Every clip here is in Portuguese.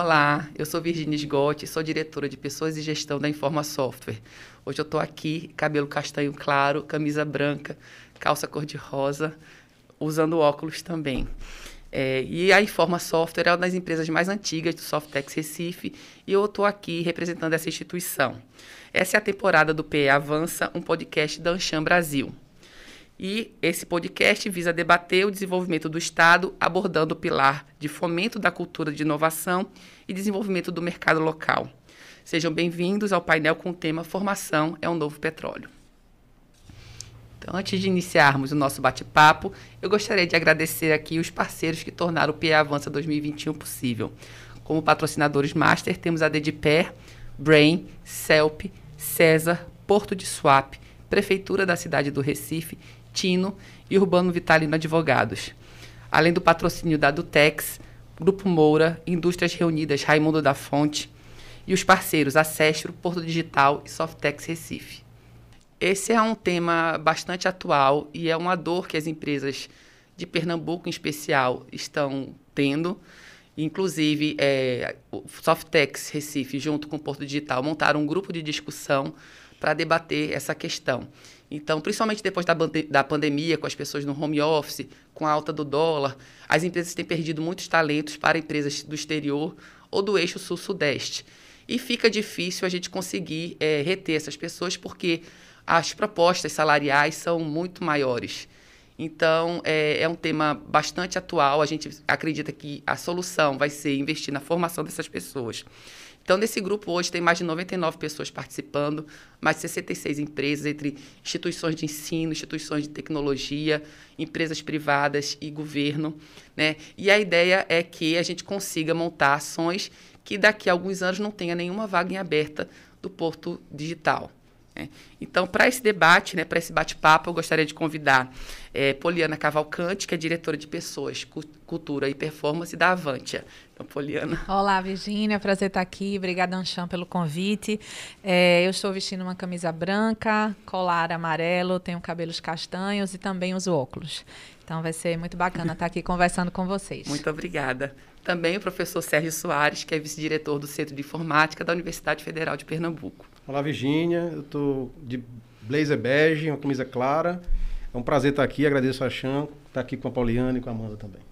Olá, eu sou Virginia Sgotti, sou diretora de Pessoas e Gestão da Informa Software. Hoje eu estou aqui, cabelo castanho claro, camisa branca, calça cor-de-rosa, usando óculos também. É, e a Informa Software é uma das empresas mais antigas do Softex Recife e eu estou aqui representando essa instituição. Essa é a temporada do PE Avança, um podcast da Ancham Brasil. E esse podcast visa debater o desenvolvimento do Estado, abordando o pilar de fomento da cultura de inovação e desenvolvimento do mercado local. Sejam bem-vindos ao painel com o tema Formação é um Novo Petróleo. Então, antes de iniciarmos o nosso bate-papo, eu gostaria de agradecer aqui os parceiros que tornaram o PE Avança 2021 possível. Como patrocinadores master, temos a Dediper, Brain, CELP, César, Porto de Suape, Prefeitura da cidade do Recife, Tino e Urbano Vitalino Advogados. Além do patrocínio da Dutex, Grupo Moura, Indústrias Reunidas Raimundo da Fonte e os parceiros Acestro, Porto Digital e Softex Recife. Esse é um tema bastante atual e é uma dor que as empresas de Pernambuco, em especial, estão tendo. Inclusive, é, o Softex Recife, junto com o Porto Digital, montaram um grupo de discussão para debater essa questão. Então, principalmente depois da, da pandemia, com as pessoas no home office, com a alta do dólar, as empresas têm perdido muitos talentos para empresas do exterior ou do eixo sul-sudeste. E fica difícil a gente conseguir é, reter essas pessoas porque as propostas salariais são muito maiores. Então, é, é, um tema bastante atual. A gente acredita que a solução vai ser investir na formação dessas pessoas. Então, nesse grupo hoje tem mais de 99 pessoas participando, mais de 66 empresas, entre instituições de ensino, instituições de tecnologia, empresas privadas e governo. Né? E a ideia é que a gente consiga montar ações que daqui a alguns anos não tenha nenhuma vaga em aberta do Porto Digital. Né? Então, para esse debate, né, para esse bate-papo, eu gostaria de convidar é, Poliana Cavalcante, que é diretora de Pessoas, Cultura e Performance da Avantia. Então, Poliana. Olá, Virgínia, prazer estar aqui. Obrigada, Ancham, pelo convite. É, eu estou vestindo uma camisa branca, colar amarelo, tenho cabelos castanhos e também uso óculos. Então, vai ser muito bacana estar aqui conversando com vocês. Muito obrigada. Também o professor Sérgio Soares, que é vice-diretor do Centro de Informática da Universidade Federal de Pernambuco. Olá, Virgínia. Eu estou de blazer bege, uma camisa clara. É um prazer estar aqui. Agradeço a Chan, estar aqui com a Pauliana e com a Amanda também.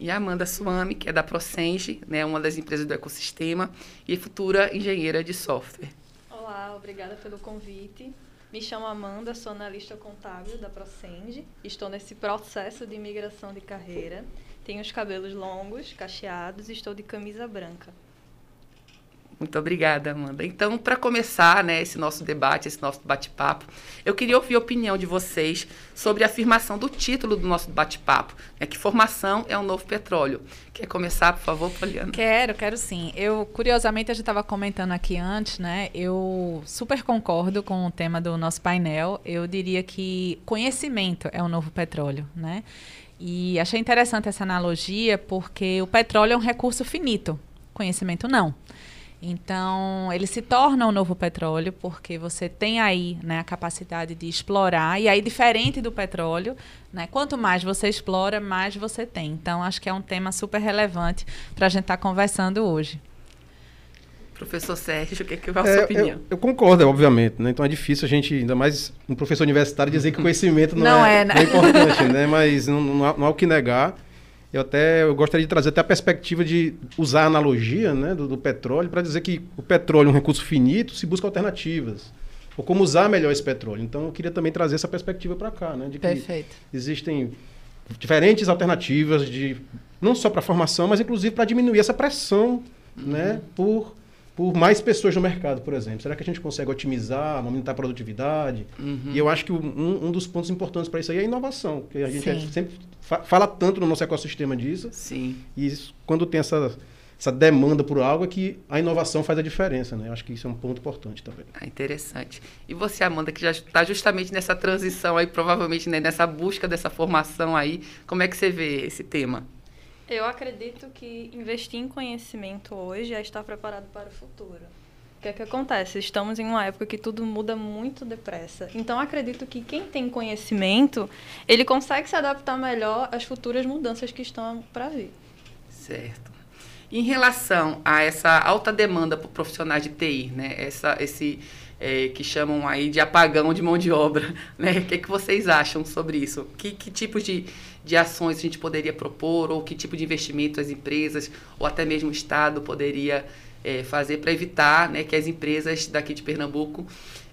E a Amanda Suami, que é da Procenge, né, uma das empresas do ecossistema, e futura engenheira de software. Olá, obrigada pelo convite. Me chamo Amanda, sou analista contábil da Procenge. Estou nesse processo de migração de carreira. Tenho os cabelos longos, cacheados e estou de camisa branca. Muito obrigada, Amanda. Então, para começar né, esse nosso debate, esse nosso bate-papo, eu queria ouvir a opinião de vocês sobre a afirmação do título do nosso bate-papo, né, que formação é um novo petróleo. Quer começar, por favor, Poliana? Quero, quero sim. Eu, curiosamente, a gente estava comentando aqui antes, né? Eu super concordo com o tema do nosso painel. Eu diria que conhecimento é um novo petróleo, né? E achei interessante essa analogia porque o petróleo é um recurso finito, conhecimento não. Então, ele se torna um novo petróleo porque você tem aí né, a capacidade de explorar. E aí, diferente do petróleo, né, quanto mais você explora, mais você tem. Então, acho que é um tema super relevante para a gente estar tá conversando hoje. Professor Sérgio, o que, é que é a sua é, opinião? Eu, eu, concordo, obviamente. Né? Então é difícil a gente, ainda mais um professor universitário, dizer que conhecimento não, não é, é, né? não é importante, né? Mas não, não, há, não há o que negar. Eu até eu gostaria de trazer até a perspectiva de usar a analogia né, do, do petróleo para dizer que o petróleo é um recurso finito, se busca alternativas. Ou como usar melhor esse petróleo. Então eu queria também trazer essa perspectiva para cá, né? De que Perfeito. existem diferentes alternativas de não só para formação, mas inclusive para diminuir essa pressão, uhum. né, por por mais pessoas no mercado, por exemplo? Será que a gente consegue otimizar, aumentar a produtividade? Uhum. E eu acho que um, um dos pontos importantes para isso aí é a inovação, que a gente é sempre fa fala tanto no nosso ecossistema disso. Sim. E isso, quando tem essa, essa demanda por algo, é que a inovação faz a diferença, né? Eu acho que isso é um ponto importante também. Ah, interessante. E você, Amanda, que já está justamente nessa transição aí, provavelmente né, nessa busca dessa formação aí, como é que você vê esse tema? Eu acredito que investir em conhecimento hoje é estar preparado para o futuro. O que é que acontece? Estamos em uma época que tudo muda muito depressa. Então, acredito que quem tem conhecimento, ele consegue se adaptar melhor às futuras mudanças que estão para vir. Certo. Em relação a essa alta demanda por profissionais de TI, né? Essa, esse é, que chamam aí de apagão de mão de obra, né? O que, que vocês acham sobre isso? Que, que tipos de, de ações a gente poderia propor ou que tipo de investimento as empresas ou até mesmo o Estado poderia é, fazer para evitar né, que as empresas daqui de Pernambuco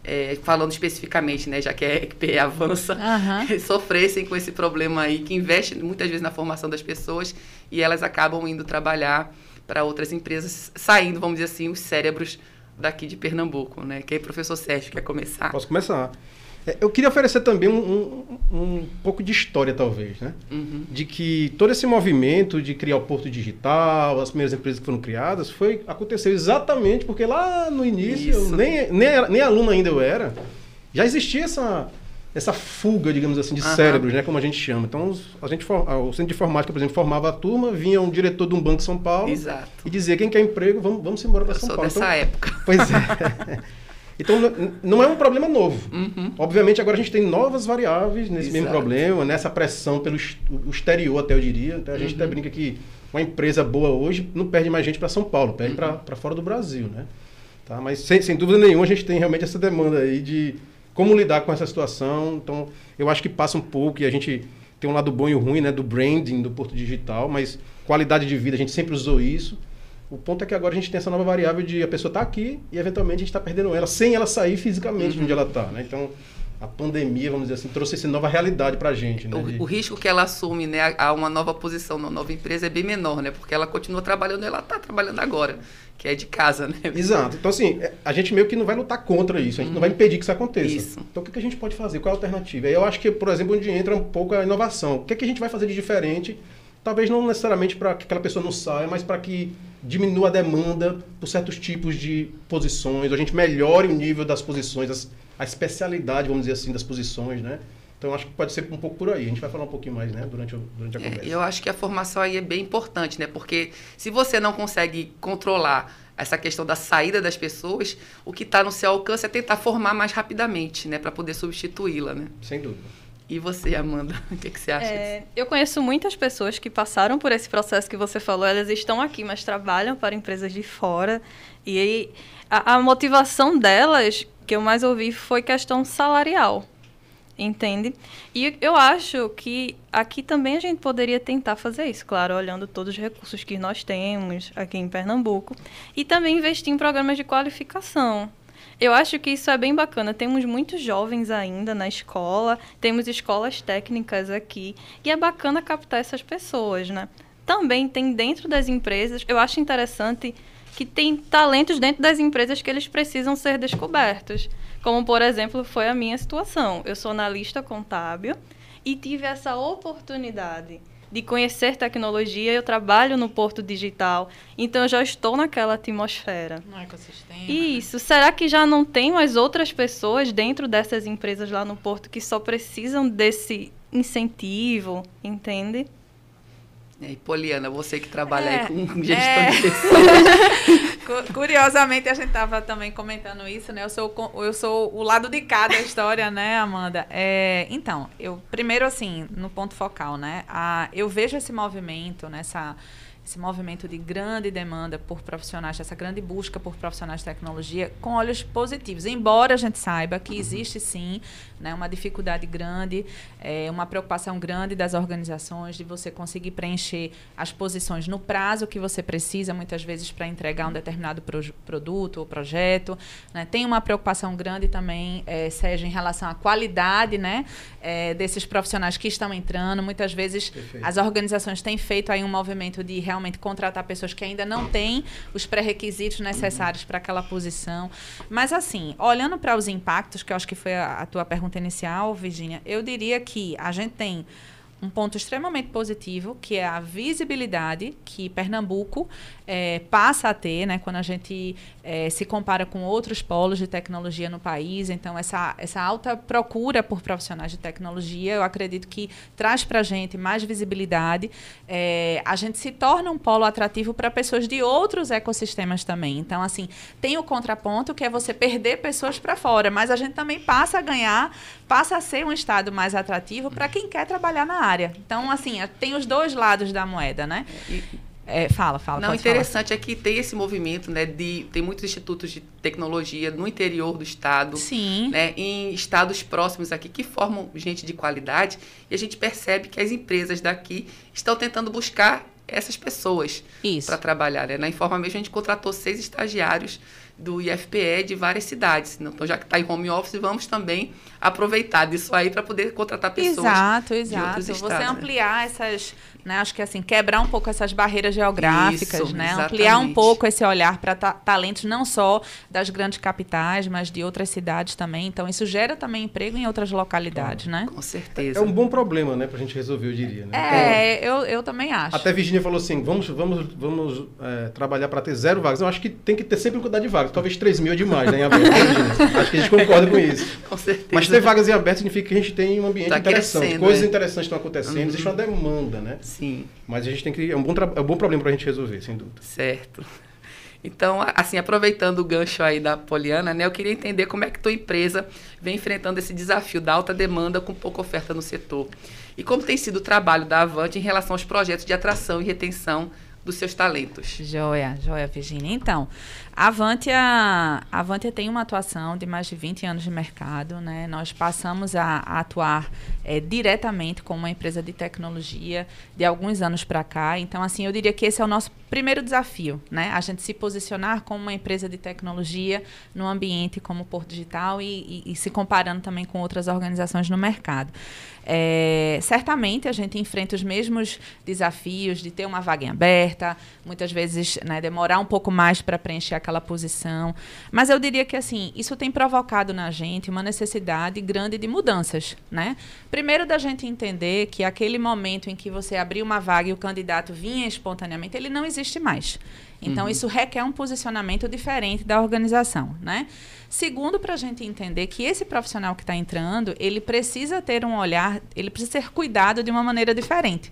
é, falando especificamente, né, já que a EQP avança, uhum. sofressem com esse problema aí, que investe muitas vezes na formação das pessoas e elas acabam indo trabalhar para outras empresas, saindo, vamos dizer assim, os cérebros daqui de Pernambuco, né? Que aí, professor Sérgio, quer começar? Posso começar. É, eu queria oferecer também um, um, um pouco de história, talvez, né? Uhum. De que todo esse movimento de criar o Porto Digital, as primeiras empresas que foram criadas, foi aconteceu exatamente porque lá no início, nem, nem, nem aluno ainda eu era, já existia essa, essa fuga, digamos assim, de uhum. cérebros, né, como a gente chama. Então, a gente, o Centro de Informática, por exemplo, formava a turma, vinha um diretor de um banco de São Paulo Exato. e dizia, quem quer emprego, vamos, vamos embora para São sou Paulo. dessa então, época. Pois é. Então, não é um problema novo. Uhum. Obviamente, agora a gente tem novas variáveis nesse Exato. mesmo problema, nessa pressão pelo exterior, até eu diria. Então, a gente uhum. até brinca que uma empresa boa hoje não perde mais gente para São Paulo, perde uhum. para fora do Brasil, né? Tá? Mas, sem, sem dúvida nenhuma, a gente tem realmente essa demanda aí de como lidar com essa situação. Então, eu acho que passa um pouco e a gente tem um lado bom e o ruim, né? Do branding do Porto Digital, mas qualidade de vida, a gente sempre usou isso. O ponto é que agora a gente tem essa nova variável de a pessoa estar tá aqui e eventualmente a gente está perdendo ela sem ela sair fisicamente uhum. de onde ela está. Né? Então, a pandemia, vamos dizer assim, trouxe essa nova realidade para a gente. Né? O, de... o, risco que ela assume né, a uma nova posição, uma nova empresa é bem menor, né? Porque ela continua trabalhando, ela está trabalhando agora, que é de casa, né? Exato. Então, assim, é, a gente meio que não vai lutar contra isso, a gente uhum. não vai impedir que isso aconteça. Isso. Então, o que a gente pode fazer? Qual é a alternativa? Eu acho que, por exemplo, onde entra um pouco a inovação. O que, é que a gente vai fazer de diferente Talvez não necessariamente para que aquela pessoa não saia, mas para que diminua a demanda por certos tipos de posições, a gente melhore o nível das posições, as, a especialidade, vamos dizer assim, das posições, né? Então, acho que pode ser um pouco por aí. A gente vai falar um pouquinho mais, né, durante, durante a é, conversa. Eu acho que a formação aí é bem importante, né? Porque se você não consegue controlar essa questão da saída das pessoas, o que está no seu alcance é tentar formar mais rapidamente, né? Para poder substituí-la, né? Sem dúvida. E você, Amanda, o que, que você acha? É, eu conheço muitas pessoas que passaram por esse processo que você falou. Elas estão aqui, mas trabalham para empresas de fora. E aí, a, a motivação delas, que eu mais ouvi, foi questão salarial. Entende? E eu acho que aqui também a gente poderia tentar fazer isso, claro, olhando todos os recursos que nós temos aqui em Pernambuco. E também investir em programas de qualificação. Eu acho que isso é bem bacana. Temos muitos jovens ainda na escola, temos escolas técnicas aqui, e é bacana captar essas pessoas, né? Também tem dentro das empresas, eu acho interessante que tem talentos dentro das empresas que eles precisam ser descobertos. Como, por exemplo, foi a minha situação. Eu sou analista contábil e tive essa oportunidade de conhecer tecnologia, eu trabalho no Porto Digital, então eu já estou naquela atmosfera. No ecossistema. Né? Isso. Né? Será que já não tem mais outras pessoas dentro dessas empresas lá no Porto que só precisam desse incentivo, entende? E Poliana, você que trabalha é, aí com gestão é. de pessoas. Curiosamente, a gente estava também comentando isso, né? Eu sou, eu sou o lado de cá da história, né, Amanda? É, então, eu primeiro assim, no ponto focal, né? A, eu vejo esse movimento, nessa esse movimento de grande demanda por profissionais, essa grande busca por profissionais de tecnologia com olhos positivos. Embora a gente saiba que existe sim né, uma dificuldade grande, é, uma preocupação grande das organizações de você conseguir preencher as posições no prazo que você precisa, muitas vezes, para entregar um determinado pro, produto ou projeto. Né. Tem uma preocupação grande também, é, Sérgio, em relação à qualidade né, é, desses profissionais que estão entrando. Muitas vezes Perfeito. as organizações têm feito aí um movimento de realmente contratar pessoas que ainda não têm os pré-requisitos necessários para aquela posição. Mas, assim, olhando para os impactos, que eu acho que foi a, a tua pergunta inicial, Virginia, eu diria que a gente tem um ponto extremamente positivo, que é a visibilidade que Pernambuco é, passa a ter, né, quando a gente é, se compara com outros polos de tecnologia no país. Então, essa, essa alta procura por profissionais de tecnologia, eu acredito que traz para a gente mais visibilidade. É, a gente se torna um polo atrativo para pessoas de outros ecossistemas também. Então, assim, tem o contraponto, que é você perder pessoas para fora, mas a gente também passa a ganhar, passa a ser um estado mais atrativo para quem quer trabalhar na área. Então, assim, tem os dois lados da moeda, né? E É, fala, fala. Não, interessante falar. é que tem esse movimento, né? De, tem muitos institutos de tecnologia no interior do estado. Sim. Né, em estados próximos aqui que formam gente de qualidade. E a gente percebe que as empresas daqui estão tentando buscar essas pessoas para trabalhar. Né? Na Informa mesmo, a gente contratou seis estagiários do IFPE de várias cidades. Então, já que está em home office, vamos também aproveitar disso aí para poder contratar pessoas. Exato, exato. Você estados, ampliar né? essas né? Acho que assim, quebrar um pouco essas barreiras geográficas, Isso, né? Ampliar um pouco esse olhar para ta talentos não só das grandes capitais, mas de outras cidades também. Então, isso gera também emprego em outras localidades, né? Com certeza. É um bom problema, né, para a gente resolver, eu diria. Né? É, então, eu, eu também acho. Até Virginia falou assim: vamos, vamos, vamos é, trabalhar para ter zero vagas. Eu acho que tem que ter sempre uma quantidade de vagas. Talvez 3 mil é demais, né, em aberto. Né, acho que a gente concorda com isso. Com certeza. Mas ter vagas em aberto significa que a gente tem um ambiente tá interessante. Coisas né? interessantes estão acontecendo, uhum. existe uma demanda, né? Sim. Mas a gente tem que. É um bom, é um bom problema para a gente resolver, sem dúvida. Certo. Então, assim, aproveitando o gancho aí da Poliana, né, eu queria entender como é que tua empresa vem enfrentando esse desafio da alta demanda com pouca oferta no setor. E como tem sido o trabalho da Avante em relação aos projetos de atração e retenção dos seus talentos. Joia, joia, Virginia. Então, a Avantia, a Avantia tem uma atuação de mais de 20 anos de mercado. Né? Nós passamos a, a atuar é, diretamente como uma empresa de tecnologia de alguns anos para cá. Então, assim, eu diria que esse é o nosso primeiro desafio, né? A gente se posicionar como uma empresa de tecnologia no ambiente como Porto Digital e, e, e se comparando também com outras organizações no mercado. É, certamente a gente enfrenta os mesmos desafios de ter uma vaga aberta, muitas vezes né, demorar um pouco mais para preencher aquela posição. Mas eu diria que assim, isso tem provocado na gente uma necessidade grande de mudanças. Né? Primeiro da gente entender que aquele momento em que você abriu uma vaga e o candidato vinha espontaneamente, ele não existe mais. Então, uhum. isso requer um posicionamento diferente da organização, né? Segundo, para a gente entender que esse profissional que está entrando, ele precisa ter um olhar, ele precisa ser cuidado de uma maneira diferente.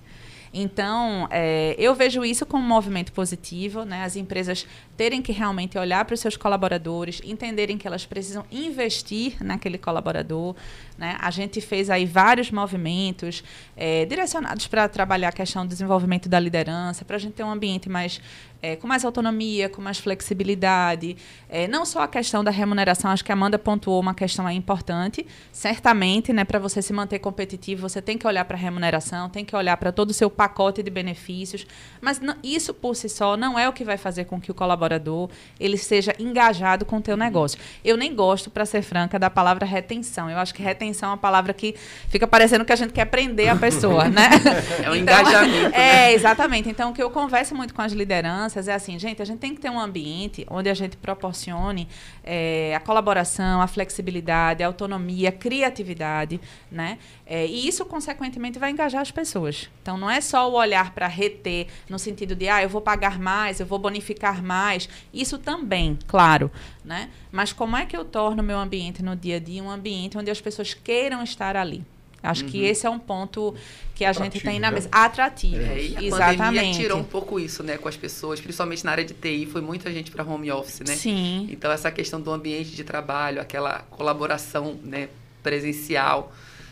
Então, é, eu vejo isso como um movimento positivo, né? As empresas terem que realmente olhar para os seus colaboradores, entenderem que elas precisam investir naquele colaborador. Né? A gente fez aí vários movimentos é, direcionados para trabalhar a questão do desenvolvimento da liderança, para a gente ter um ambiente mais é, com mais autonomia, com mais flexibilidade. É, não só a questão da remuneração, acho que a Amanda pontuou uma questão aí importante. Certamente, né, para você se manter competitivo, você tem que olhar para a remuneração, tem que olhar para todo o seu pacote de benefícios. Mas não, isso por si só não é o que vai fazer com que o colaborador ele seja engajado com o teu negócio. Eu nem gosto, para ser franca, da palavra retenção. Eu acho que retenção é uma palavra que fica parecendo que a gente quer prender a pessoa, né? É o então, engajamento. É, né? exatamente. Então, o que eu converso muito com as lideranças é assim, gente, a gente tem que ter um ambiente onde a gente proporcione é, a colaboração, a flexibilidade, a autonomia, a criatividade, né? É, e isso, consequentemente, vai engajar as pessoas. Então, não é só o olhar para reter, no sentido de, ah, eu vou pagar mais, eu vou bonificar mais. Isso também, claro, né? Mas como é que eu torno o meu ambiente no dia a dia um ambiente onde as pessoas queiram estar ali? Acho uhum. que esse é um ponto que a Atrativo, gente tem na né? mesa. Atrativo. É, e a Exatamente. pandemia tirou um pouco isso, né, com as pessoas, principalmente na área de TI, foi muita gente para home office, né? Sim. Então essa questão do ambiente de trabalho, aquela colaboração, né, presencial,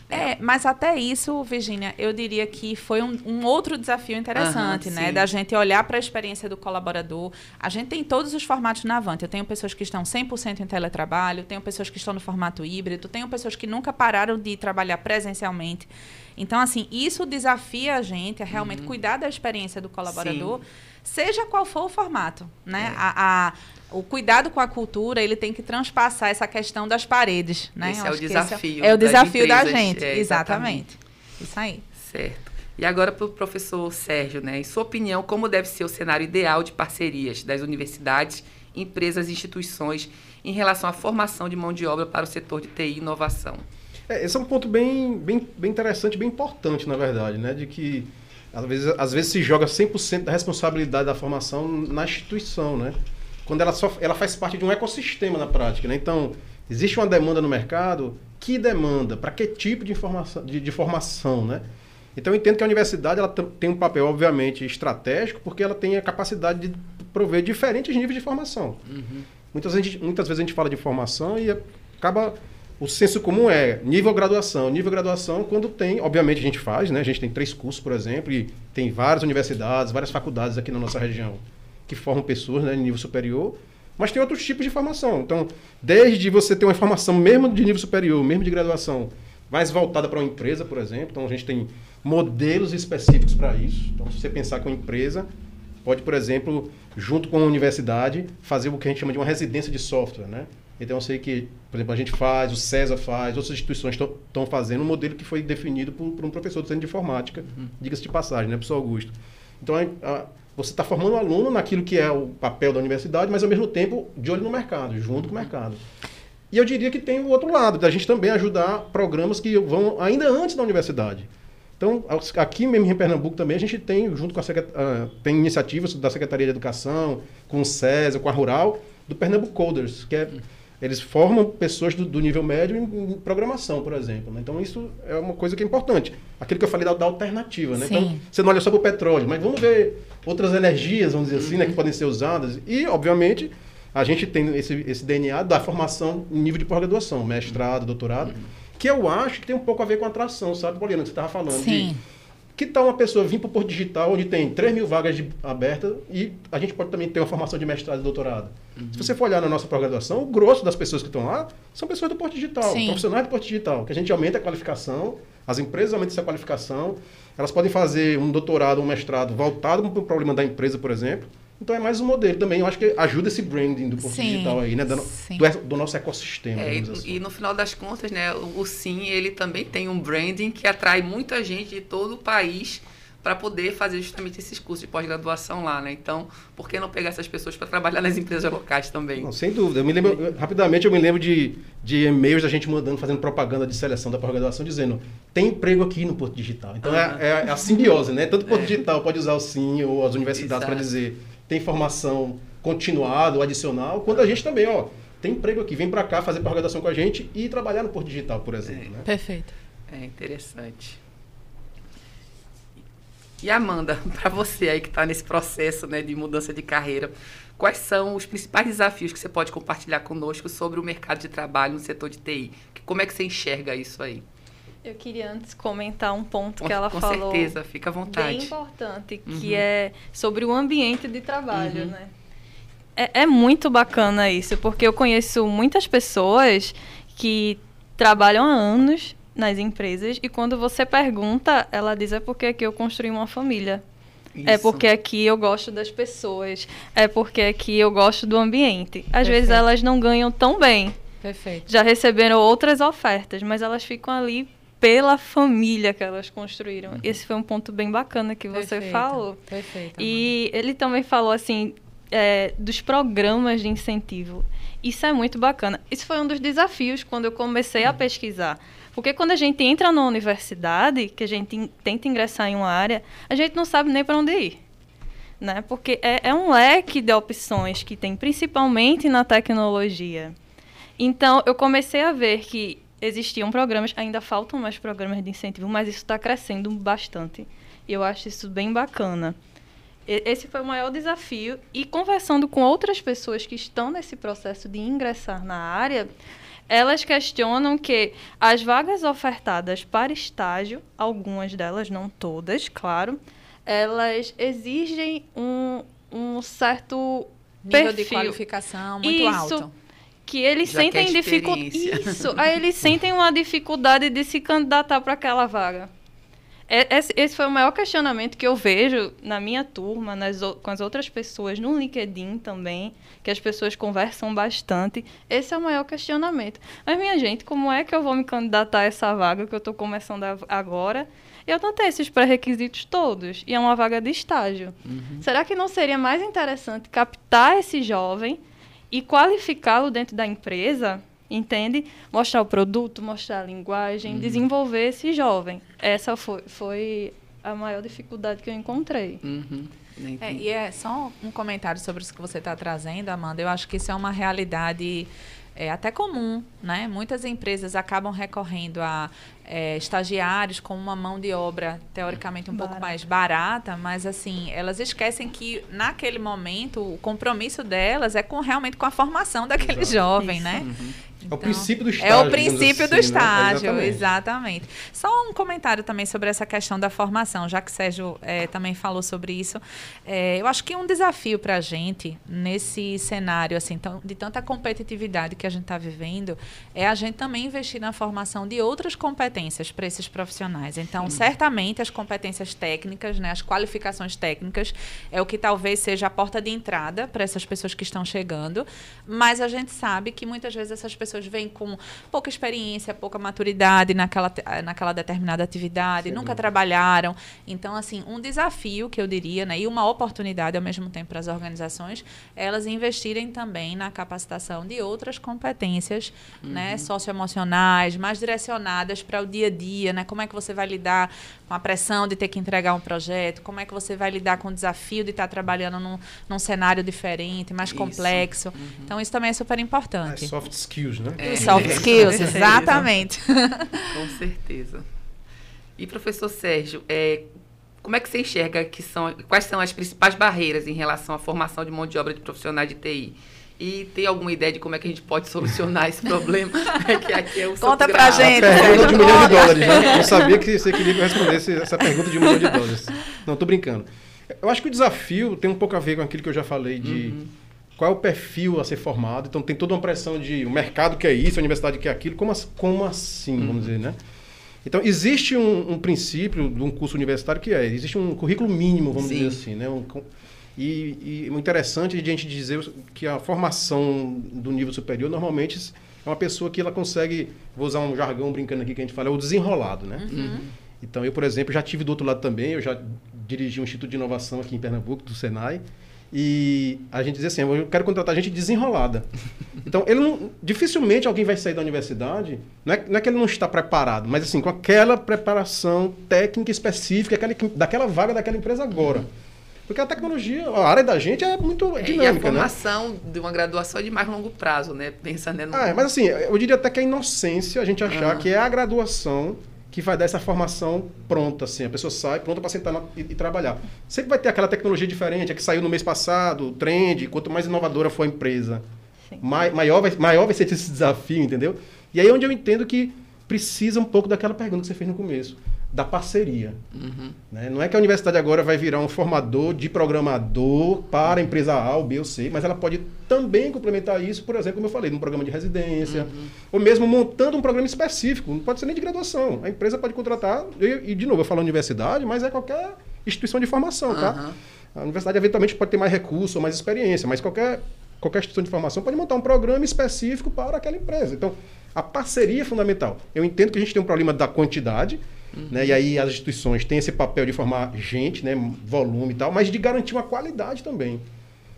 é, mas até isso, Virginia, eu diria que foi um, um outro desafio interessante, né? Da gente olhar para a experiência do colaborador. A gente tem todos os formatos na Avante. Eu tenho pessoas que estão 100% em teletrabalho, tenho pessoas que estão no formato híbrido, tenho pessoas que nunca pararam de trabalhar presencialmente. Então, assim, isso desafia a gente a realmente uhum. cuidar da experiência do colaborador, Sim. seja qual for o formato, né? É. A, a, o cuidado com a cultura ele tem que transpassar essa questão das paredes, né? Esse é o desafio. É, é, o desafio da gente, é, exatamente. exatamente. Isso aí. Certo. E agora para o professor Sérgio, né? Em sua opinião, como deve ser o cenário ideal de parcerias das universidades, empresas e instituições em relação à formação de mão de obra para o setor de TI e inovação? É, esse é um ponto bem, bem, bem interessante, bem importante, na verdade, né? De que às vezes, às vezes se joga 100% da responsabilidade da formação na instituição, né? Quando ela, só, ela faz parte de um ecossistema na prática. Né? Então, existe uma demanda no mercado, que demanda? Para que tipo de, informação, de, de, formação? Né? Então, eu entendo que a universidade ela tem um papel, obviamente, estratégico, porque ela tem a capacidade de prover diferentes níveis de formação. Uhum. Muitas, vezes, muitas vezes a gente fala de formação e acaba o senso comum é nível graduação. Nível graduação, quando tem, obviamente a gente faz, né? A gente tem três cursos, por exemplo, e tem várias universidades, várias faculdades aqui na nossa região que formam pessoas né, de nível superior, mas tem outros tipos de formação. Então, desde você ter uma formação mesmo de nível superior, mesmo de graduação, mais voltada para uma empresa, por exemplo. Então, a gente tem modelos específicos para isso. Então, se você pensar que uma empresa pode, por exemplo, junto com a universidade, fazer o que a gente chama de uma residência de software, né? Então eu sei que, por exemplo, a gente faz, o César faz, outras instituições estão fazendo um modelo que foi definido por, por um professor do centro de informática, uhum. diga-se de passagem, né, professor Augusto. Então a, a, você está formando o um aluno naquilo que é o papel da universidade, mas ao mesmo tempo de olho no mercado, junto com o mercado. E eu diria que tem o outro lado, da gente também ajudar programas que vão ainda antes da universidade. Então, aqui mesmo em Pernambuco também, a gente tem, junto com a uh, tem iniciativas da Secretaria de Educação, com o César, com a Rural, do Pernambuco Coders, que é eles formam pessoas do, do nível médio em, em, programação, por exemplo. Né? Então, isso é uma coisa que é importante. Aquilo que eu falei da, da alternativa. Né? Então, você não olha só para o petróleo, mas vamos ver outras energias, vamos dizer assim, né, que podem ser usadas. E, obviamente, a gente tem esse, esse DNA da formação em nível de pós-graduação, mestrado, doutorado, que eu acho que tem um pouco a ver com a atração, sabe, Poliana, que você estava falando. Sim. De, que tal uma pessoa vir para o Porto Digital, onde tem 3 mil vagas abertas, e a gente pode também ter uma formação de mestrado e doutorado? Uhum. Se você for olhar na nossa pós-graduação, o grosso das pessoas que estão lá são pessoas do Porto Digital, Sim. profissionais do Porto Digital, que a gente aumenta a qualificação, as empresas aumentam essa qualificação, elas podem fazer um doutorado, um mestrado voltado para o problema da empresa, por exemplo, então é mais um modelo também. Eu acho que ajuda esse branding do Porto Sim, Digital aí, né? Do, do, do nosso ecossistema. É, e, assim. e, no final das contas, né, o, o Sim, ele também tem um branding que atrai muita gente de todo o país para poder fazer justamente esses cursos de pós-graduação lá, né? Então, por que não pegar essas pessoas para trabalhar nas empresas locais também? Não, sem dúvida. Eu me lembro, rapidamente, eu me lembro de, de e-mails da gente mandando, fazendo propaganda de seleção da pós-graduação, dizendo, tem emprego aqui no Porto Digital. Então, uhum. é, é, a simbiose, né? Tanto o Porto é. Digital pode usar o Sim ou as universidades para dizer tem formação continuada ou adicional, quando a gente também, ó, tem emprego aqui, vem para cá fazer pós-graduação com a gente e trabalhar no Porto Digital, por exemplo. É, né? Perfeito. É interessante. E Amanda, para você aí que está nesse processo né, de mudança de carreira, quais são os principais desafios que você pode compartilhar conosco sobre o mercado de trabalho no setor de TI? Como é que você enxerga isso aí? Eu queria antes comentar um ponto que ela com falou. Com certeza, fica à vontade. Bem importante, uhum. que é sobre o ambiente de trabalho, uhum. né? É, é muito bacana isso, porque eu conheço muitas pessoas que trabalham há anos nas empresas e quando você pergunta, ela diz é porque aqui eu construí uma família. É isso. É porque aqui eu gosto das pessoas. É porque aqui eu gosto do ambiente. Às Perfeito. vezes elas não ganham tão bem. Perfeito. Já receberam outras ofertas, mas elas ficam ali pela família que elas construíram. Uhum. Esse foi um ponto bem bacana que você Perfeito. falou. Perfeito. E ele também falou assim é, dos programas de incentivo. Isso é muito bacana. Isso foi um dos desafios quando eu comecei a uhum. pesquisar. Porque quando a gente entra na universidade, que a gente tenta ingressar em uma área, a gente não sabe nem para onde ir. Né? Porque é, é um leque de opções que tem, principalmente na tecnologia. Então, eu comecei a ver que existiam programas, ainda faltam mais programas de incentivo, mas isso está crescendo bastante. E eu acho isso bem bacana. E, esse foi o maior desafio. E conversando com outras pessoas que estão nesse processo de ingressar na área, elas questionam que as vagas ofertadas para estágio, algumas delas, não todas, claro, elas exigem um, um certo nível perfil. de qualificação muito Isso, alto que eles Já sentem dificuldade. Isso, aí eles sentem uma dificuldade de se candidatar para aquela vaga. É, esse foi o maior questionamento que eu vejo na minha turma, nas, com as outras pessoas, no LinkedIn também, que as pessoas conversam bastante. Esse é o maior questionamento. Mas, minha gente, como é que eu vou me candidatar a essa vaga que eu estou começando agora? Eu não tenho esses pré-requisitos todos, e é uma vaga de estágio. Uhum. Será que não seria mais interessante captar esse jovem e qualificá-lo dentro da empresa, entende? Mostrar o produto, mostrar a linguagem, uhum. desenvolver esse jovem. Essa foi, foi a maior dificuldade que eu encontrei. Uhum. É, e é só um comentário sobre isso que você está trazendo, Amanda. Eu acho que isso é uma realidade é até comum, né? Muitas empresas acabam recorrendo a é, estagiários com uma mão de obra teoricamente um Barata. pouco mais barata, mas assim elas esquecem que naquele momento o compromisso delas é com realmente com a formação daquele Exato. jovem, Isso. né? Uhum. Então, é o princípio do estágio. É o princípio assim, do né? estágio, né? exatamente. Só um comentário também sobre essa questão da formação, já que o Sérgio é, também falou sobre isso. É, eu acho que um desafio para a gente, nesse cenário assim, tão, de tanta competitividade que a gente está vivendo, é a gente também investir na formação de outras competências para esses profissionais. Então, certamente, as competências técnicas, né, as qualificações técnicas, é o que talvez seja a porta de entrada para essas pessoas que estão chegando, mas a gente sabe que muitas vezes essas pessoas pessoas vêm com pouca experiência, pouca maturidade naquela, naquela determinada atividade, Sim. nunca trabalharam. Então, assim, um desafio que eu diria, né, e uma oportunidade ao mesmo tempo para as organizações, é elas investirem também na capacitação de outras competências, né, uhum. né, socioemocionais, mais direcionadas para o dia a dia, né? Como é que você vai lidar com a pressão de ter que entregar um projeto, como é que você vai lidar com o desafio de estar trabalhando num, num cenário diferente, mais isso. complexo. Uhum. Então, isso também é super importante. É soft skills, né? É. Soft skills, exatamente. com certeza. E, professor Sérgio, é, como é que você enxerga que são, quais são as principais barreiras em relação à formação de mão de obra de profissionais de TI? E tem alguma ideia de como é que a gente pode solucionar esse problema? É que aqui é o Conta pra gente. A pergunta de um milhão de dólares. Né? Eu sabia que você queria que eu respondesse essa pergunta de um milhão de dólares. Não, tô brincando. Eu acho que o desafio tem um pouco a ver com aquilo que eu já falei de uhum. qual é o perfil a ser formado. Então tem toda uma pressão de o mercado quer isso, a universidade quer aquilo. Como, como assim, uhum. vamos dizer, né? Então, existe um, um, princípio de um curso universitário que é, existe um currículo mínimo, vamos Sim. dizer assim, né? Um, e, e o interessante é a gente dizer que a formação do nível superior normalmente é uma pessoa que ela consegue, vou usar um jargão brincando aqui que a gente fala, é o desenrolado, né? Uhum. Então, eu, por exemplo, já tive do outro lado também, eu já dirigi um Instituto de Inovação aqui em Pernambuco, do Senai, e a gente dizia assim, eu quero contratar gente desenrolada. Então, ele não, dificilmente alguém vai sair da universidade, não é, não é, que ele não está preparado, mas assim, com aquela preparação técnica específica aquela, daquela vaga daquela empresa agora. Uhum. Porque a tecnologia, a área da gente é muito é, dinâmica, e a né? formação né? de uma graduação é de mais longo prazo, né? Pensando no... Ah, é, mas assim, eu diria até que é inocência a gente achar que é a graduação que vai dar essa formação pronta, assim. A pessoa sai pronta para sentar na, e, e, trabalhar. Sempre vai ter aquela tecnologia diferente, a que saiu no mês passado, o trend, quanto mais inovadora for a empresa, mai, maior, vai, maior vai ser esse desafio, entendeu? E aí é onde eu entendo que precisa um pouco daquela pergunta que você fez no começo da parceria. Uhum. Né? Não é que a universidade agora vai virar um formador de programador para a empresa A, ou B ou C, mas ela pode também complementar isso, por exemplo, como eu falei, num programa de residência, uhum. ou mesmo montando um programa específico. Não pode ser nem de graduação. A empresa pode contratar, e, e de novo, eu falo universidade, mas é qualquer instituição de formação, uhum. tá? A universidade eventualmente pode ter mais recurso ou mais experiência, mas qualquer, qualquer instituição de formação pode montar um programa específico para aquela empresa. Então, a parceria é fundamental. Eu entendo que a gente tem um problema da quantidade, Uhum. Né? E aí as instituições têm esse papel de formar gente, né? volume e tal, mas de garantir uma qualidade também.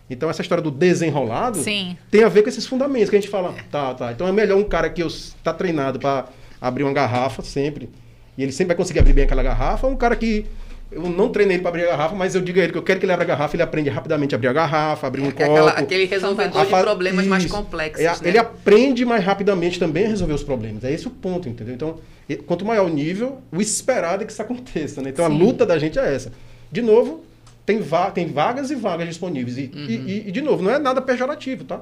Então essa história do desenrolado Sim. tem a ver com esses fundamentos que a gente fala, tá, tá. Então é melhor um cara que está treinado para abrir uma garrafa sempre, e ele sempre vai conseguir abrir bem aquela garrafa, ou um cara que eu não treinei ele para abrir a garrafa, mas eu digo a ele que eu quero que ele abra a garrafa, ele aprende rapidamente a abrir a garrafa, abrir um é, copo. aquele resolvedor de problemas Isso. mais complexos. É, né? Ele aprende mais rapidamente também a resolver os problemas. É esse o ponto, entendeu? Então, quanto maior o nível, o esperado é que isso aconteça. Né? Então, Sim. a luta da gente é essa. De novo, tem, va tem vagas e vagas disponíveis. E, uhum. e, e, de novo, não é nada pejorativo, tá?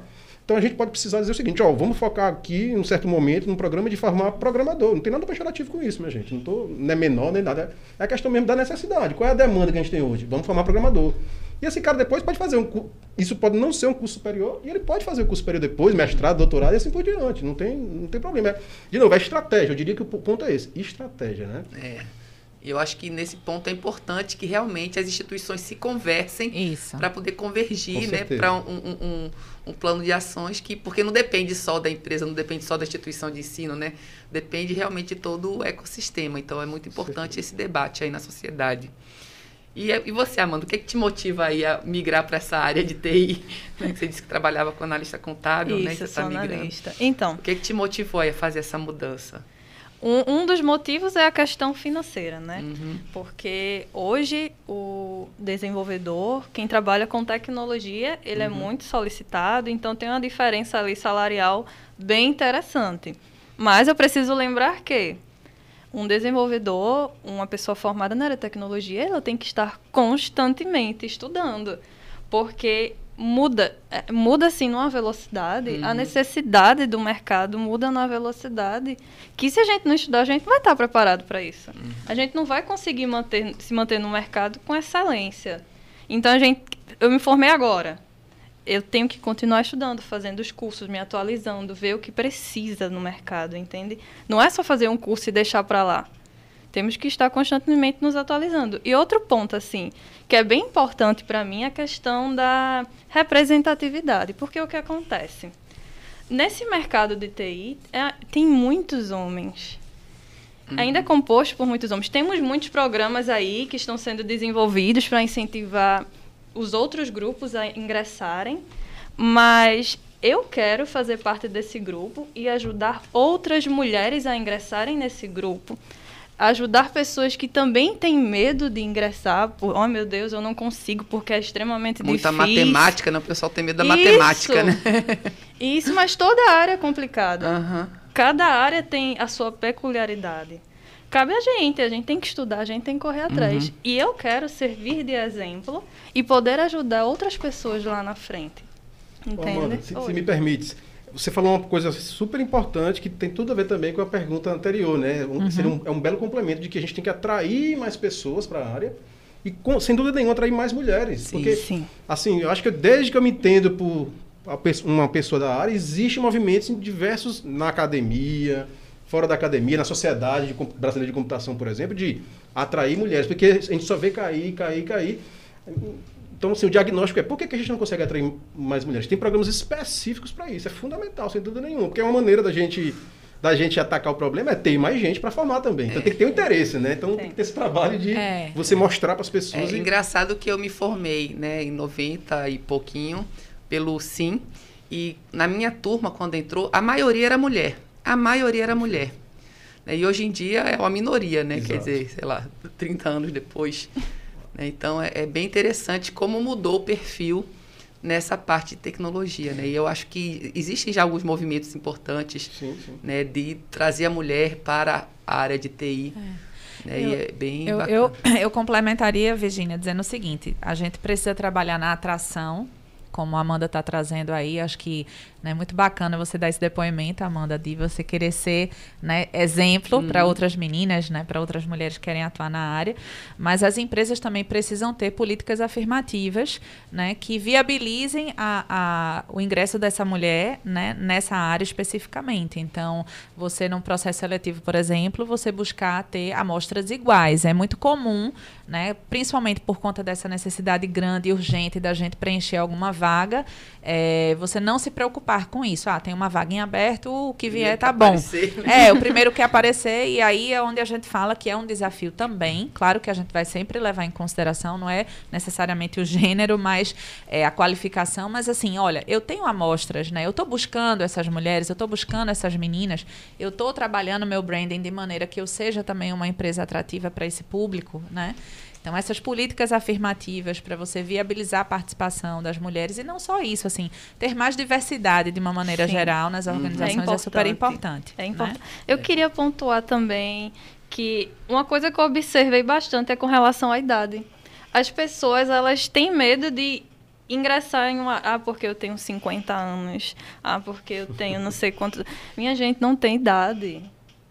Então a gente pode precisar dizer o seguinte, ó, vamos focar aqui, em um certo momento, num programa de formar programador. Não tem nada pejorativo com isso, minha gente. Não, tô, não é menor nem nada. É a questão mesmo da necessidade. Qual é a demanda que a gente tem hoje? Vamos formar programador. E esse cara depois pode fazer um Isso pode não ser um curso superior, e ele pode fazer o um curso superior depois, mestrado, doutorado e assim por diante. Não tem, não tem problema. De novo, é estratégia. Eu diria que o ponto é esse. Estratégia, né? É. Eu acho que nesse ponto é importante que realmente as instituições se conversem para poder convergir né, para um, um, um, um, plano de ações que, porque não depende só da empresa, não depende só da instituição de ensino, né? Depende realmente de todo o ecossistema. Então é muito importante esse debate aí na sociedade. E, e você, Amanda, o que, é que te motiva aí a migrar para essa área de TI? Né? Você disse que trabalhava com analista contábil, Isso, né? Você está migrando. Analista. Então. O que, é que te motivou aí a fazer essa mudança? Um, um, dos motivos é a questão financeira, né? Uhum. Porque hoje o desenvolvedor, quem trabalha com tecnologia, ele é uhum. é muito solicitado, então tem uma diferença ali salarial bem interessante. Mas eu preciso lembrar que um desenvolvedor, uma pessoa formada na área de tecnologia, ela tem que estar constantemente estudando, porque muda, é, muda assim numa velocidade, uhum. a necessidade do mercado muda numa velocidade que se a gente não estudar, a gente vai estar preparado para isso. Uhum. A gente não vai conseguir manter, se manter no mercado com excelência. Então a gente, eu me formei agora. Eu tenho que continuar estudando, fazendo os cursos, me atualizando, ver o que precisa no mercado, entende? Não é só fazer um curso e deixar para lá. Temos que estar constantemente nos atualizando. E outro ponto, assim, que é bem importante para mim, é a questão da representatividade. Porque o que acontece? Nesse mercado de TI, é, tem muitos homens. Uhum. Ainda é composto por muitos homens. Temos muitos programas aí que estão sendo desenvolvidos para incentivar os outros grupos a ingressarem, mas eu quero fazer parte desse grupo e ajudar outras mulheres a ingressarem nesse grupo ajudar pessoas que também têm medo de ingressar, por, oh meu Deus, eu não consigo porque é extremamente Muita difícil. Muita matemática, né? O pessoal tem medo da Isso. matemática, né? Isso, mas toda área é complicada. Uhum. Cada área tem a sua peculiaridade. Cabe a gente, a gente tem que estudar, a gente tem que correr atrás. Uhum. E eu quero servir de exemplo e poder ajudar outras pessoas lá na frente. Entende? Amanda, se, se me permite, você falou uma coisa super importante que tem tudo a ver também com a pergunta anterior, né? Um, uhum. um, é um belo complemento de que a gente tem que atrair mais pessoas para a área e, com, sem dúvida nenhuma, atrair mais mulheres. Sim, porque, sim. assim, eu acho que desde que eu me entendo por uma pessoa da área, existe movimentos em diversos, na academia, fora da academia, na sociedade de, brasileira de computação, por exemplo, de atrair mulheres, porque a gente só vê cair, cair, cair. Então, assim, o diagnóstico é por que, que a gente não consegue atrair mais mulheres? Tem programas específicos para isso, é fundamental, sem dúvida nenhuma, porque é uma maneira da gente da gente atacar o problema é ter mais gente para formar também. Então é. tem que ter um interesse, né? Então tem que ter esse trabalho de é. você mostrar para as pessoas. É e... engraçado que eu me formei, né, em 90 e pouquinho pelo Sim, e na minha turma quando entrou, a maioria era mulher. A maioria era mulher. E hoje em dia é uma minoria, né? Exato. Quer dizer, sei lá, 30 anos depois. Né? Então, é, é, bem interessante como mudou o perfil nessa parte de tecnologia. Né? E eu acho que existem já alguns movimentos importantes sim, sim. Né, de trazer a mulher para a área de TI. É. Né? Eu, e é bem eu, eu, eu complementaria, Virginia, dizendo o seguinte: a gente precisa trabalhar na atração como a Amanda está trazendo aí, acho que é né, muito bacana você dar esse depoimento, Amanda, de você querer ser né, exemplo uhum. para outras meninas, né, para outras mulheres que querem atuar na área. Mas as empresas também precisam ter políticas afirmativas né, que viabilizem a, a, o ingresso dessa mulher né, nessa área especificamente. Então, você, num processo seletivo, por exemplo, você buscar ter amostras iguais. É muito comum, né, principalmente por conta dessa necessidade grande e urgente da gente preencher alguma vaga, é, você não se preocupar com isso. Ah, tem uma vaga em aberto, o que vier tá bom. Aparecer, né? É, o primeiro que aparecer, e aí é onde a gente fala que é um desafio também. Claro que a gente vai sempre levar em consideração, não é necessariamente o gênero, mas é, a qualificação. Mas assim, olha, eu tenho amostras, né? Eu estou buscando essas mulheres, eu estou buscando essas meninas, eu estou trabalhando meu branding de maneira que eu seja também uma empresa atrativa para esse público, né? Então, essas políticas afirmativas para você viabilizar a participação das mulheres, e não só isso, assim, ter mais diversidade de uma maneira Sim. geral nas uhum. organizações é, é super importante. É importante. Né? Eu é. queria pontuar também que uma coisa que eu observei bastante é com relação à idade. As pessoas, elas têm medo de ingressar em uma. Ah, porque eu tenho 50 anos. Ah, porque eu tenho não sei quantos. Minha gente não tem idade.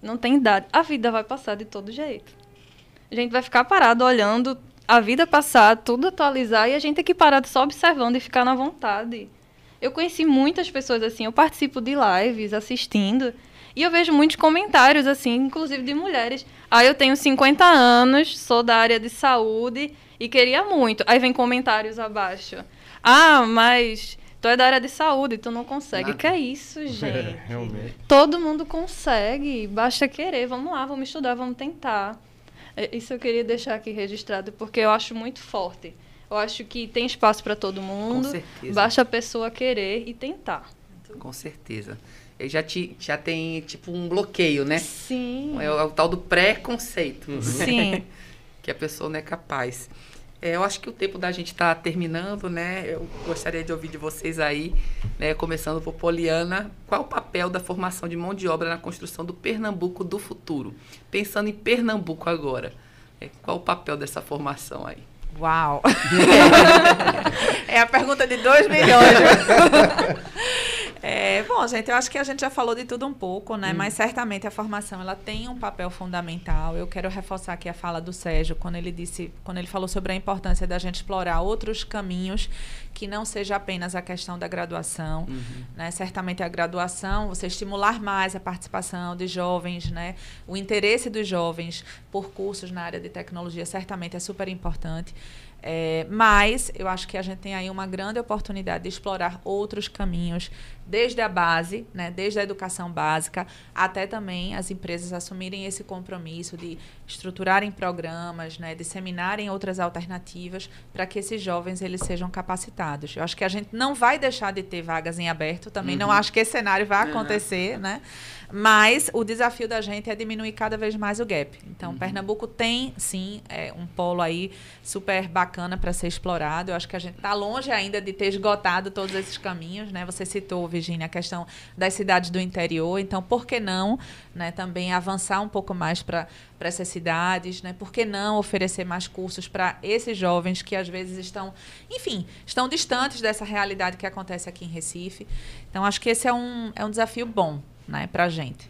Não tem idade. A vida vai passar de todo jeito a gente vai ficar parado olhando a vida passar, tudo atualizar e a gente tem que parar só observando e ficar na vontade. Eu conheci muitas pessoas assim, eu participo de lives assistindo e eu vejo muitos comentários assim, inclusive de mulheres. Ah, eu tenho 50 anos, sou da área de saúde e queria muito. Aí vem comentários abaixo. Ah, mas tu é da área de saúde, tu não consegue. Nada. Que é isso, gente? É, realmente. Todo mundo consegue, basta querer. Vamos lá, vamos estudar, vamos tentar. É, isso eu queria deixar aqui registrado, porque eu acho muito forte. Eu acho que tem espaço para todo mundo. Com certeza. Basta a pessoa querer e tentar. Com certeza. Eu já, te, já tem, tipo, um bloqueio, né? Sim. É o, é o tal do pré-conceito. Uhum. Sim. que a pessoa não é capaz. É, eu acho que o tempo da gente está terminando, né? Eu gostaria de ouvir de vocês aí, né, começando por Poliana, qual o papel da formação de mão de obra na construção do Pernambuco do futuro? Pensando em Pernambuco agora, é, qual o papel dessa formação aí? Uau! É a pergunta de 2 milhões. É, bom, gente, eu acho que a gente já falou de tudo um pouco, né? Hum. Mas certamente a formação ela tem um papel fundamental. Eu quero reforçar aqui a fala do Sérgio quando ele disse, quando ele falou sobre a importância da gente explorar outros caminhos que não seja apenas a questão da graduação, uhum. né? Certamente a graduação, você estimular mais a participação de jovens, né? O interesse dos jovens por cursos na área de tecnologia certamente é super importante. É, mas eu acho que a gente tem aí uma grande oportunidade de explorar outros caminhos, desde a base, né, desde a educação básica, até também as empresas assumirem esse compromisso de estruturarem programas, né, disseminarem outras alternativas para que esses jovens eles sejam capacitados. Eu acho que a gente não vai deixar de ter vagas em aberto, também uhum. não acho que esse cenário vai acontecer, uhum. né? Mas o desafio da gente é diminuir cada vez mais o gap. Então, uhum. Pernambuco tem, sim, é, um polo aí super bacana para ser explorado. Eu acho que a gente está longe ainda de ter esgotado todos esses caminhos. Né? Você citou, Virginia, a questão das cidades do interior. Então, por que não né, também avançar um pouco mais para essas cidades? Né? Por que não oferecer mais cursos para esses jovens que às vezes estão, enfim, estão distantes dessa realidade que acontece aqui em Recife? Então, acho que esse é um, é um desafio bom né, para a gente.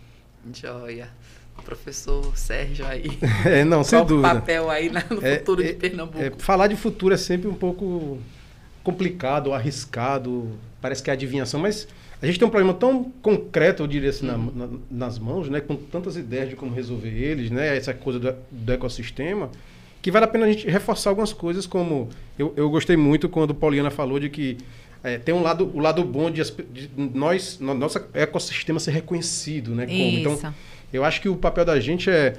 Joia. O professor Sérgio aí. É, não, sem dúvida. o papel aí no é, futuro é, de Pernambuco? É, falar de futuro é sempre um pouco complicado, arriscado, parece que é adivinhação, mas a gente tem um problema tão concreto, eu diria assim, uhum. na, na, nas mãos, né, com tantas ideias de como resolver eles, né, essa coisa do, do ecossistema, que vale a pena a gente reforçar algumas coisas, como eu, eu gostei muito quando Pauliana falou de que é, tem um lado, o lado bom de, de nós, no, nosso ecossistema ser reconhecido, né? Como. Então, eu acho que o papel da gente é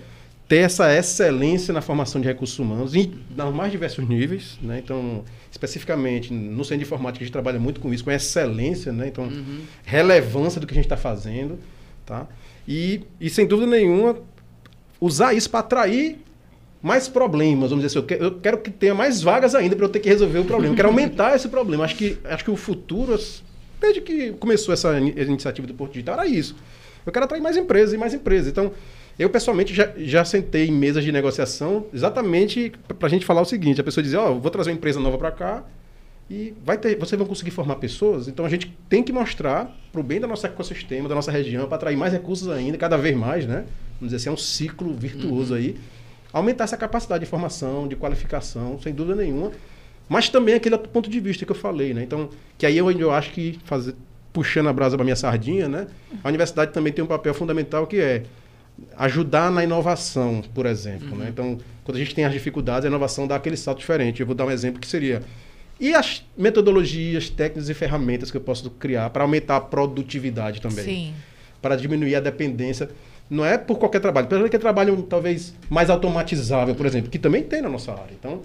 ter essa excelência na formação de recursos humanos em nos mais diversos níveis, né? Então, especificamente no centro de informática a gente trabalha muito com isso, com excelência, né? Então, uhum. relevância do que a gente está fazendo, tá? E, e sem dúvida nenhuma usar isso para atrair mais problemas, vamos dizer assim, eu quero, eu quero que tenha mais vagas ainda para eu ter que resolver o problema. Eu quero aumentar esse problema. Acho que, acho que o futuro, desde que começou essa iniciativa do Porto Digital, era isso. Eu quero atrair mais empresas e mais empresas. Então, eu pessoalmente já, já sentei em mesas de negociação exatamente para a gente falar o seguinte: a pessoa dizia, ó, oh, vou trazer uma empresa nova para cá e vai ter, vocês vão conseguir formar pessoas. Então, a gente tem que mostrar para o bem do nosso ecossistema, da nossa região, para atrair mais recursos ainda, cada vez mais, né? Vamos dizer assim, é um ciclo virtuoso uhum. aí aumentar essa capacidade de formação, de qualificação, sem dúvida nenhuma. Mas também aquele outro ponto de vista que eu falei, né? Então, que aí eu, eu acho que fazer, puxando a brasa para minha sardinha, né? A universidade também tem um papel fundamental que é ajudar na inovação, por exemplo, né? uhum. né? Então, quando a gente tem as dificuldades, a inovação dá aquele salto diferente. Eu vou dar um exemplo que seria e as metodologias, técnicas e ferramentas que eu posso criar para aumentar a produtividade também. Sim. Para diminuir a dependência não é por qualquer trabalho. Pessoas que trabalham talvez mais automatizável, por exemplo, que também tem na nossa área. Então,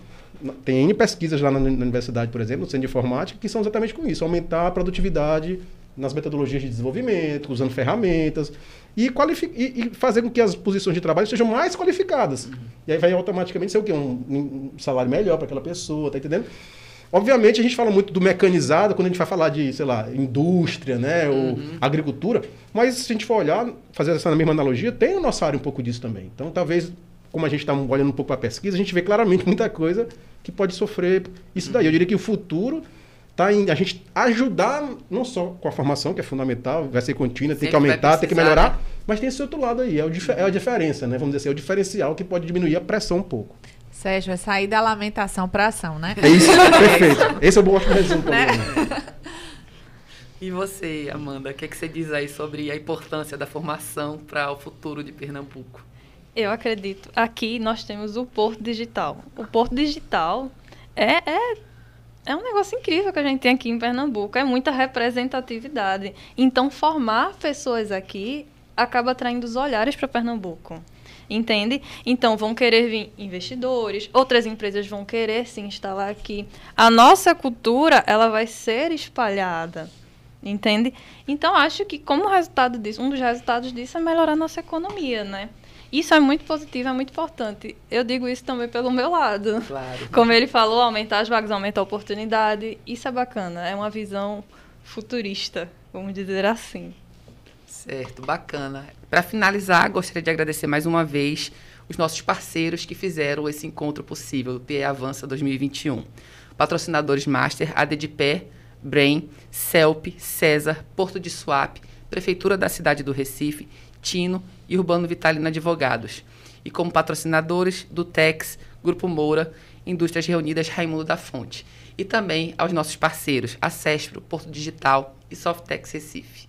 tem pesquisas lá na, na universidade, por exemplo, no centro de informática, que são exatamente com isso, aumentar a produtividade nas metodologias de desenvolvimento, usando ferramentas e, e, e, fazer com que as posições de trabalho sejam mais qualificadas. Uhum. E aí vai automaticamente ser o quê? Um, um salário melhor para aquela pessoa, tá entendendo? Obviamente, a gente fala muito do mecanizado quando a gente vai falar de, sei lá, indústria, né, ou uhum. agricultura, mas se a gente for olhar, fazer essa mesma analogia, tem na nossa área um pouco disso também. Então, talvez, como a gente está olhando um pouco para a pesquisa, a gente vê claramente muita coisa que pode sofrer isso daí. Eu diria que o futuro está em a gente ajudar, não só com a formação, que é fundamental, vai ser contínua, tem que aumentar, tem que melhorar, mas tem esse outro lado aí, é, o, é a diferença, né? Vamos dizer assim, é o diferencial que pode diminuir a pressão um pouco. Sérgio, é sair da lamentação para ação, né? É isso, perfeito. Esse é o bom resumo né? E você, Amanda, o que, é que você diz aí sobre a importância da formação para o futuro de Pernambuco? Eu acredito. Aqui nós temos o Porto Digital. O Porto Digital é, é, é um negócio incrível que a gente tem aqui em Pernambuco. É muita representatividade. Então, formar pessoas aqui acaba atraindo os olhares para Pernambuco entende? Então vão querer vir investidores, outras empresas vão querer se instalar aqui. A nossa cultura, ela vai ser espalhada, entende? Então acho que como resultado disso, um dos resultados disso é melhorar a nossa economia, né? Isso é muito positivo, é muito importante. Eu digo isso também pelo meu lado. Claro. Como ele falou, aumentar as vagas, aumentar a oportunidade. Isso é bacana, é uma visão futurista, vamos dizer assim. Certo, bacana. Para finalizar, gostaria de agradecer mais uma vez os nossos parceiros que fizeram esse encontro possível, o PE Avança 2021. Patrocinadores Master, ADDPé, Brain, CELP, César, Porto de Suape, Prefeitura da cidade do Recife, Tino e Urbano Vitalino Advogados. E como patrocinadores do TEX, Grupo Moura, Indústrias Reunidas Raimundo da Fonte. E também aos nossos parceiros, a Cespro, Porto Digital e Softex Recife.